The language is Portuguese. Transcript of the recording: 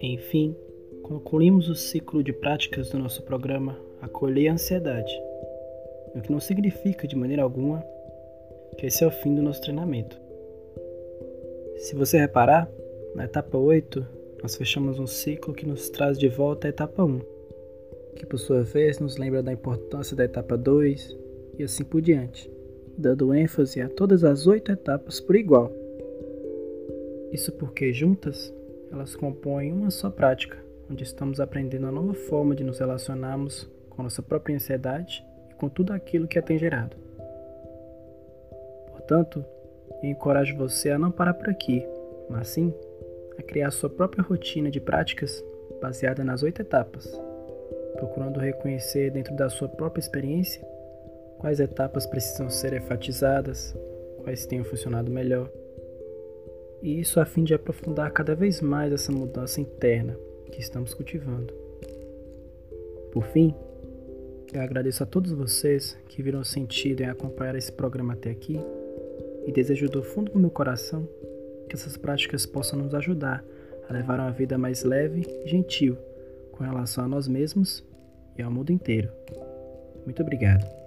Enfim, concluímos o ciclo de práticas do nosso programa Acolher a Ansiedade, o que não significa de maneira alguma que esse é o fim do nosso treinamento. Se você reparar, na etapa 8, nós fechamos um ciclo que nos traz de volta à etapa 1, que por sua vez nos lembra da importância da etapa 2 e assim por diante, dando ênfase a todas as oito etapas por igual. Isso porque juntas elas compõem uma só prática, onde estamos aprendendo a nova forma de nos relacionarmos com nossa própria ansiedade e com tudo aquilo que a tem gerado. Portanto, eu encorajo você a não parar por aqui, mas sim a criar sua própria rotina de práticas baseada nas oito etapas, procurando reconhecer dentro da sua própria experiência quais etapas precisam ser enfatizadas, quais tenham funcionado melhor e isso a fim de aprofundar cada vez mais essa mudança interna que estamos cultivando. Por fim, eu agradeço a todos vocês que viram sentido em acompanhar esse programa até aqui e desejo do fundo do meu coração que essas práticas possam nos ajudar a levar uma vida mais leve e gentil com relação a nós mesmos e ao mundo inteiro. Muito obrigado.